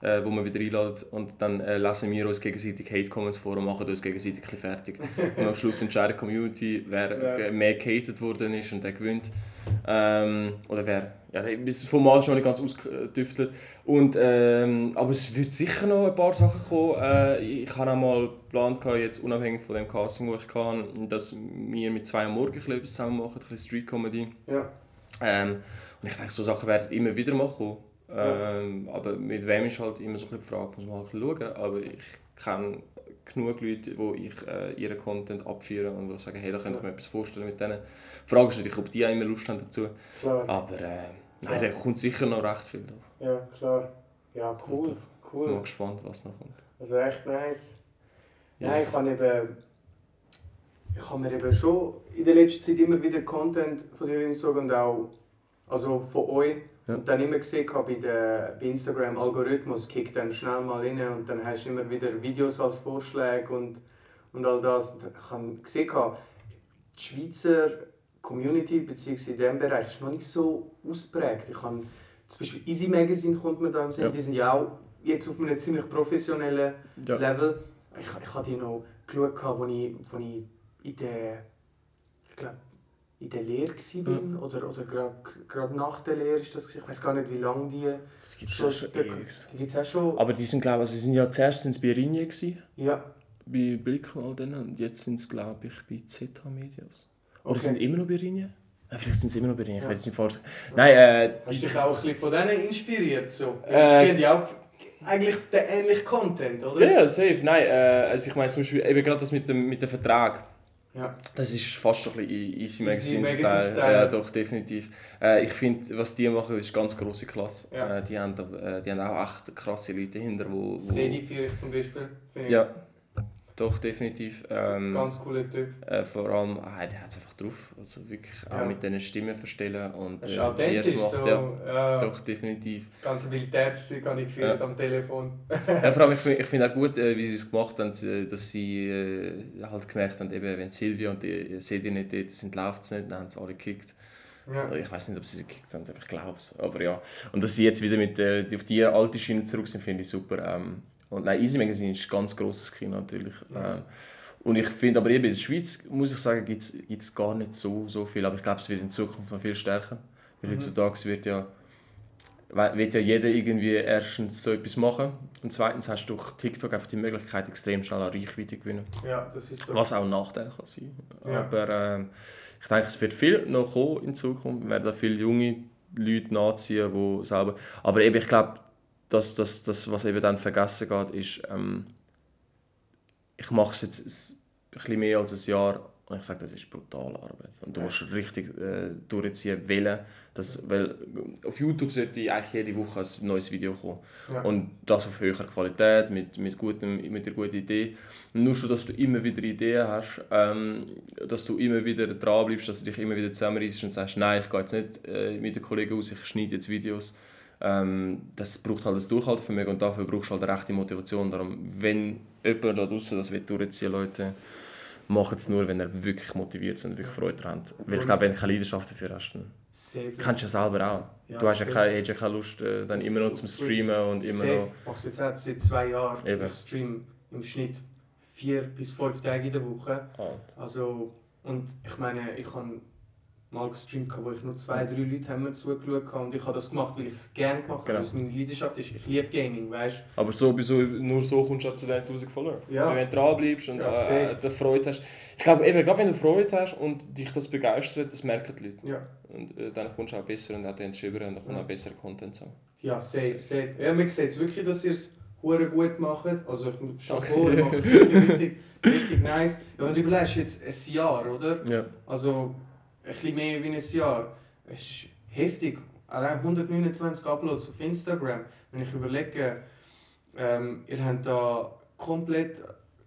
äh, wo man wieder einladet und dann äh, lesen wir uns gegenseitig Hate-Comments vor und machen uns gegenseitig ein fertig. <laughs> und am Schluss entscheidet die Community, wer Ja. mehr gehatet worden ist und der gewinnt. Ähm, oder wer, ja, das Format ist noch nicht ganz ausgetüftelt. Und, ähm, aber es wird sicher noch ein paar Sachen kommen. Äh, ich habe auch mal geplant, jetzt unabhängig von dem Casting, das ich hatte, dass wir mit zwei am Morgen etwas zusammen machen, ein bisschen Street-Comedy. Ja. Ähm, ich denke, so Sachen werden immer wieder mal kommen. Ähm, aber mit wem ist halt immer so ein bisschen die Frage, muss man halt schauen. Aber ich kenne genug Leute, wo ich äh, ihren Content abführe und die sagen, hey, da könnte ich mir etwas vorstellen mit denen. Die Frage ist natürlich, ob die auch immer Lust haben dazu. Klar. Aber äh, nein, da kommt sicher noch recht viel drauf. Ja, klar. Ja, cool. Ich bin Cool. mal gespannt, was noch kommt. Also echt nice. Ja, Yes. ich habe eben. Ich habe mir eben schon in der letzten Zeit immer wieder Content von dir reingezogen und auch also von euch. Ja. Und dann immer gesehen habe bei, der, bei Instagram Algorithmus kickt dann schnell mal rein und dann hast du immer wieder Videos als Vorschläge und, und all das. Und ich habe gesehen, die Schweizer Community bzw. in diesem Bereich ist noch nicht so ausprägt. Ich habe zum Beispiel Easy Magazine kommt mir da im Sinn, Ja. die sind ja auch jetzt auf einem ziemlich professionellen Ja. Level. Ich, ich habe die noch geschaut, wo ich, wo ich in der, ich glaube, in der Lehre war. Oder, oder gerade nach der Lehre ist das. gewesen. Ich weiß gar nicht, wie lange die. Das gibt es schon- schon die ewig. die gibt es auch schon. Aber die sind, glaube ich, also, sie sind ja zuerst sind's bei Ringe gewesen, Ja, bei Blick und all denen, und jetzt sind es, glaube ich, bei ZH Medias. Oder Okay. sind immer noch bei Ringe? Ja, vielleicht sind sie immer noch bei Ringe, ich Ja. weiß jetzt nicht falsch. Nein, äh, hast du dich auch ein bisschen von denen inspiriert? So? Äh, die auch eigentlich den ähnlichen Content, oder? Ja, ja, safe. Nein, äh, also ich meine zum Beispiel eben gerade das mit dem, mit dem Vertrag. Ja. Das ist fast schon ein bisschen Easy Easy Magazine Magazine. Ja, doch, definitiv. Äh, ich finde, was die machen, ist ganz grosse Klasse. Ja. Äh, die, haben, äh, die haben auch echt krasse Leute dahinter, wo... wo Sedi für zum Beispiel. finde ich Ja, doch, definitiv. Ähm, Ganz cooler Typ. äh, vor allem, ah, der hat es einfach drauf. Also wirklich auch Ja. mit diesen Stimmen verstellen und äh, wie er es macht. so, Ja, ja. doch, definitiv. Das ganze Militärzeug habe ich geführt am Telefon. Ja, vor allem, ich <laughs> finde find auch gut, äh, wie sie es gemacht haben, äh, dass sie äh, halt gemerkt haben, eben, wenn Silvia und die Sedi nicht dort sind, läuft es nicht, dann haben sie alle gekickt. Ja. Also Ich weiß nicht, ob sie sie gekickt haben, aber ich glaube es. Aber ja. Und dass sie jetzt wieder mit, äh, auf die alte Schiene zurück sind, finde ich super. Ähm, und nein, Easy Magazine ist ein ganz grosses Kino natürlich. Ähm, und ich finde aber eben in der Schweiz, muss ich sagen, gibt es gar nicht so, so viel. Aber ich glaube, es wird in Zukunft noch viel stärker. Weil Mhm. heutzutage wird ja, wird ja jeder irgendwie erstens so etwas machen. Und zweitens hast du durch TikTok einfach die Möglichkeit, extrem schnell an Reichweite zu gewinnen. ja, das ist so. Was auch ein Nachteil kann sein. Ja. Aber ähm, ich denke, es wird viel noch kommen in Zukunft. Wir werden da viele junge Leute nachziehen, die selber... Aber eben, ich glaube, dass das, das, was eben dann vergessen geht, ist, ähm, ich mache es jetzt ein bisschen mehr als ein Jahr und ich sage, das ist brutale Arbeit. Und du Ja. musst richtig äh, durchziehen, wollen. Das, weil auf YouTube sollte eigentlich jede Woche ein neues Video kommen. Ja. Und das auf höherer Qualität, mit, mit, gutem, mit einer guten Idee. Und nur schon, dass du immer wieder Ideen hast, ähm, dass du immer wieder dran bleibst, dass du dich immer wieder zusammenreißt und sagst, nein, ich gehe jetzt nicht äh, mit den Kollegen aus, ich schneide jetzt Videos. Ähm, das braucht halt das Durchhaltevermögen und dafür brauchst du halt eine rechte Motivation. Darum, wenn jemand da draußen das will durchziehen Leute, macht es nur, wenn ihr wirklich motiviert sind und wirklich Freude daran habt. Weil ich glaube, wenn du keine Leidenschaft dafür hast, dann kannst du ja selber auch. Ja, du hast ja keine, hast ja keine Lust, äh, dann immer noch zum Streamen und immer noch... Ich mache es jetzt auch seit zwei Jahren. Eben. Ich stream im Schnitt vier bis fünf Tage in der Woche. Ah, Also, und ich meine, ich habe mal gestreamt, wo ich nur zwei, drei Leute haben mir zugeschaut habe. Und ich habe das gemacht, weil ich es gerne gemacht habe, Genau. weil es meine Leidenschaft ist. Ich liebe Gaming, weißt Aber sowieso, nur so kommst du auch zu den 1000 Follower. Ja. Wenn du dran bleibst und Ja, äh, äh, Freude hast. Ich glaube, eben, gerade wenn du Freude hast und dich das begeistert, das merken die Leute. du? Ja. Und äh, dann kommst du auch besser und authentisch rüber und dann kommt Ja. auch besser Content zusammen. Ja, safe, safe. Ja, man sieht es wirklich, dass ihr es gut macht. Also ich Chapeau, ihr macht es wirklich <laughs> richtig, richtig nice. Ja, und du überlegst jetzt ein Jahr, oder? Ja. Also bisschen mehr wie ein Jahr. Es ist heftig. allein 129 Uploads auf Instagram. Wenn ich überlege, ähm, ihr habt da komplett,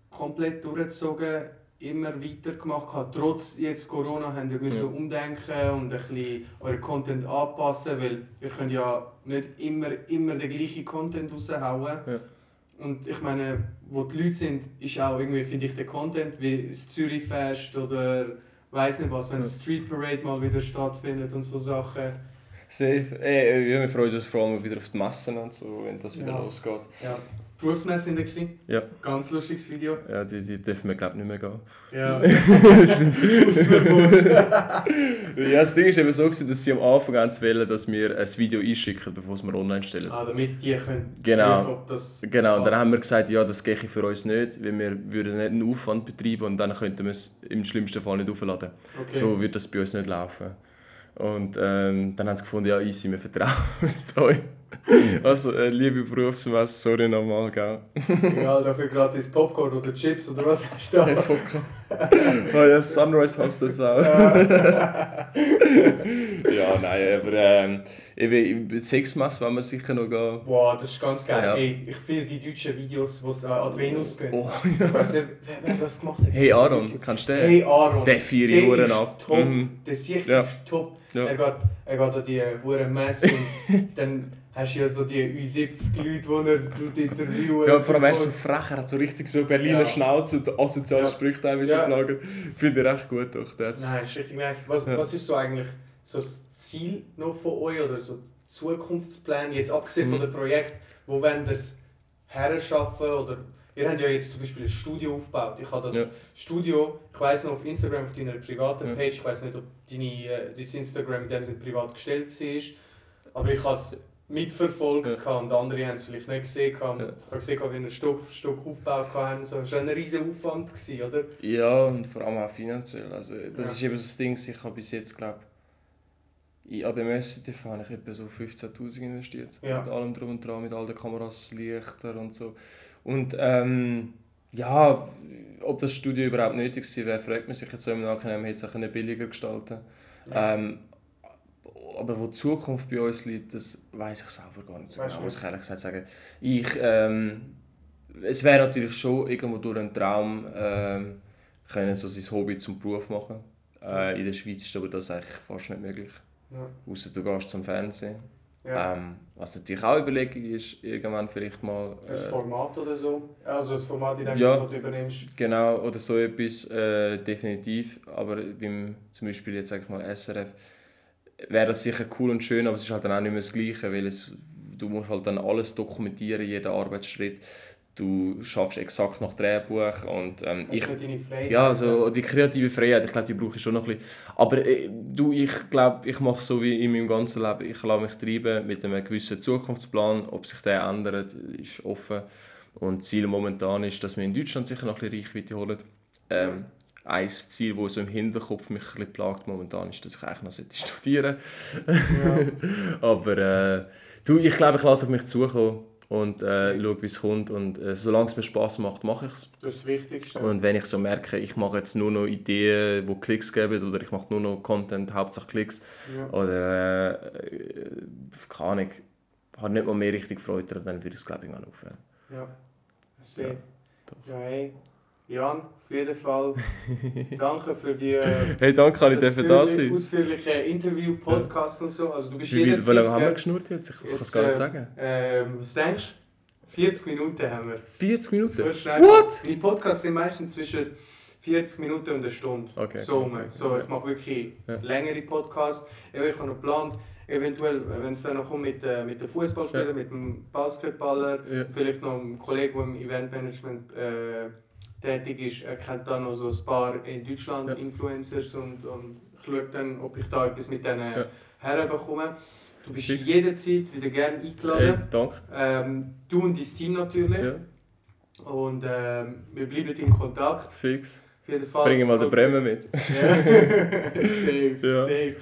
komplett durchgezogen, immer weitergemacht. gehabt. Trotz jetzt Corona habt ihr müssen umdenken und ein bisschen euren Content anpassen, weil ihr könnt ja nicht immer, immer den gleichen Content raushauen. Ja. Und ich meine, wo die Leute sind, ist auch irgendwie, finde ich, der Content, wie das Zürichfest oder weiß nicht was, wenn die Street Parade mal wieder stattfindet und so Sachen. Safe. Ey, wir freuen uns vor allem wieder auf die Messen und so, wenn das wieder Ja. losgeht. Ja. Berufsmesse gewesen. Ja. Ganz lustiges Video. Ja, die, die dürfen wir glaube ich nicht mehr gehen. Ja. <laughs> Das ja, das Ding ist eben so, gewesen, dass sie am Anfang an wollen, dass wir ein Video einschicken, bevor wir es online stellen. ah, damit die können Genau. prüfen, ob das Genau, und dann passt. haben wir gesagt, ja, das gehe ich für uns nicht, weil wir würden nicht einen Aufwand betreiben und dann könnten wir es im schlimmsten Fall nicht aufladen. Okay. So wird das bei uns nicht laufen. Und ähm, dann haben sie gefunden, ja, easy, wir vertrauen <laughs> mit euch. <laughs> Also, äh, liebe Berufsmesse, sorry nochmal, gell? Ja, dafür gratis Popcorn oder Chips oder was hast du da? <laughs> oh ja, Sunrise hasst das auch. <laughs> ja, nein, aber ähm, eben, Sexmesse wollen wir sicher noch gehen. Wow, das ist ganz geil. Ja. Ey, ich finde die deutschen Videos, wo sie äh, an die Venus gehen. Oh, Ich weiß nicht, wer, wer das gemacht hat. Hey Aaron, kannst du den? Hey Aaron. Der vier Uhren ab. top. Mhm. Der Sicht Ja. ist top. Ja. Er, geht, er geht an die Huren Messe und dann hast du ja so die U70 Leute, die er tut interviewen. Ja, vor allem er ist so frech, er hat so richtig so Berliner Ja. Schnauze und so asoziale Ja. Sprüche teilweise Ja. geflagen. Finde ich recht gut doch. Das Nein, ist richtig nice. Was, Ja. was ist so eigentlich so das Ziel noch von euch oder so Zukunftsplan, jetzt abgesehen von Mhm. dem Projekt, wo ihr es herschaffen oder ihr habt ja jetzt zum Beispiel ein Studio aufgebaut. Ich habe das Ja. Studio, ich weiß noch auf Instagram, auf deiner privaten Ja. Page, ich weiß nicht, ob deine, äh, dein Instagram in dem Sinne privat gestellt war, aber ich habe es mitverfolgt Ja. und andere haben es vielleicht nicht gesehen. Ja. Ich habe gesehen, wie wir Stück für Stück aufgebaut haben. So, das war ein riesiger Aufwand, gewesen, oder? Ja, und vor allem auch finanziell. Also, das Ja. ist eben das Ding, ich habe bis jetzt, glaube ich, an dem SCTV habe ich etwa so 15'000 investiert. Ja. Mit allem drum und dran, mit all den Kameras, Lichter und so. Und ähm, ja, ob das Studio überhaupt nötig gewesen wäre, fragt man sich jetzt im Nachhinein, man hätte es auch können billiger gestalten Ja. ähm, aber wo die Zukunft bei uns liegt, das weiß ich selber gar nicht so Weißt genau, muss ich ehrlich gesagt sagen. Ich, ähm, es wäre natürlich schon irgendwo durch einen Traum, ähm, können so sein Hobby zum Beruf machen. Äh, in der Schweiz ist aber das eigentlich fast nicht möglich. Ja. Außer du gehst zum Fernsehen. Ja. Ähm, was natürlich auch Überlegung ist, irgendwann vielleicht mal... Äh, Format oder so? Also das Format, in dem Ja. du übernimmst. Genau, oder so etwas, äh, definitiv. Aber beim zum Beispiel jetzt sag ich mal SRF wäre das sicher cool und schön, aber es ist halt dann auch nicht mehr das Gleiche, weil es, du musst halt dann alles dokumentieren, jeden Arbeitsschritt. Du schaffst exakt nach Drehbuch und ähm, ich ja, also die kreative Freiheit, ich glaube, die brauche ich schon noch ein bisschen. Aber äh, du, ich glaube, ich mache so wie in meinem ganzen Leben. Ich lasse mich treiben mit einem gewissen Zukunftsplan. Ob sich der ändert, ist offen. Und das Ziel momentan ist, dass wir in Deutschland sicher noch ein bisschen Reichweite holen. Ähm, ein Ziel, das so im Hinterkopf mich ein plagt momentan, ist, dass ich eigentlich noch sollte <laughs> studieren Ja. Aber äh, du, ich glaube, ich lasse auf mich zukommen und äh, schaue, wie es kommt. Und äh, solange es mir Spaß macht, mache ich es. Das ist das Wichtigste. Und wenn ich so merke, ich mache jetzt nur noch Ideen, die Klicks geben, oder ich mache nur noch Content, Hauptsache Klicks, ja. oder äh, keine Ahnung, habe nicht mal mehr richtig Freude daran, dann würde ich es glaube ich aufhören. ja. Sehr. Ja, Ja, doch. hey. Jan, auf jeden Fall <laughs> danke für die äh, Hey, danke, dass ich dürfen da ausführliche, Interview, Podcast und so. Also du bist Wie, wie, wie lange haben wir geschnurrt jetzt? Ich kann es gar nicht äh, sagen. Ähm, was denkst du? 40 Minuten haben wir. 40 Minuten? What? Meine Podcasts sind meistens zwischen 40 Minuten und einer Stunde. Okay, so, okay, okay. so ich mache wirklich Ja. längere Podcasts. Ja, Ich habe noch geplant, eventuell, wenn es dann noch kommt mit, äh, mit den Fußballspielern, Ja. mit dem Basketballer, Ja. vielleicht noch einem Kollegen, der im Eventmanagement äh, tätig ist, er kennt dann noch so ein paar in Deutschland Ja. Influencers und, und ich schaue dann, ob ich da etwas mit denen Ja. herbekomme. Du bist Fix. jederzeit wieder gerne Hey, eingeladen. danke. Ähm, du und dein Team natürlich. Ja, Und ähm, wir bleiben in Kontakt. fix. Auf jeden Fall. Bring mal den Bremen mit. Ja. <laughs> safe, Ja. safe.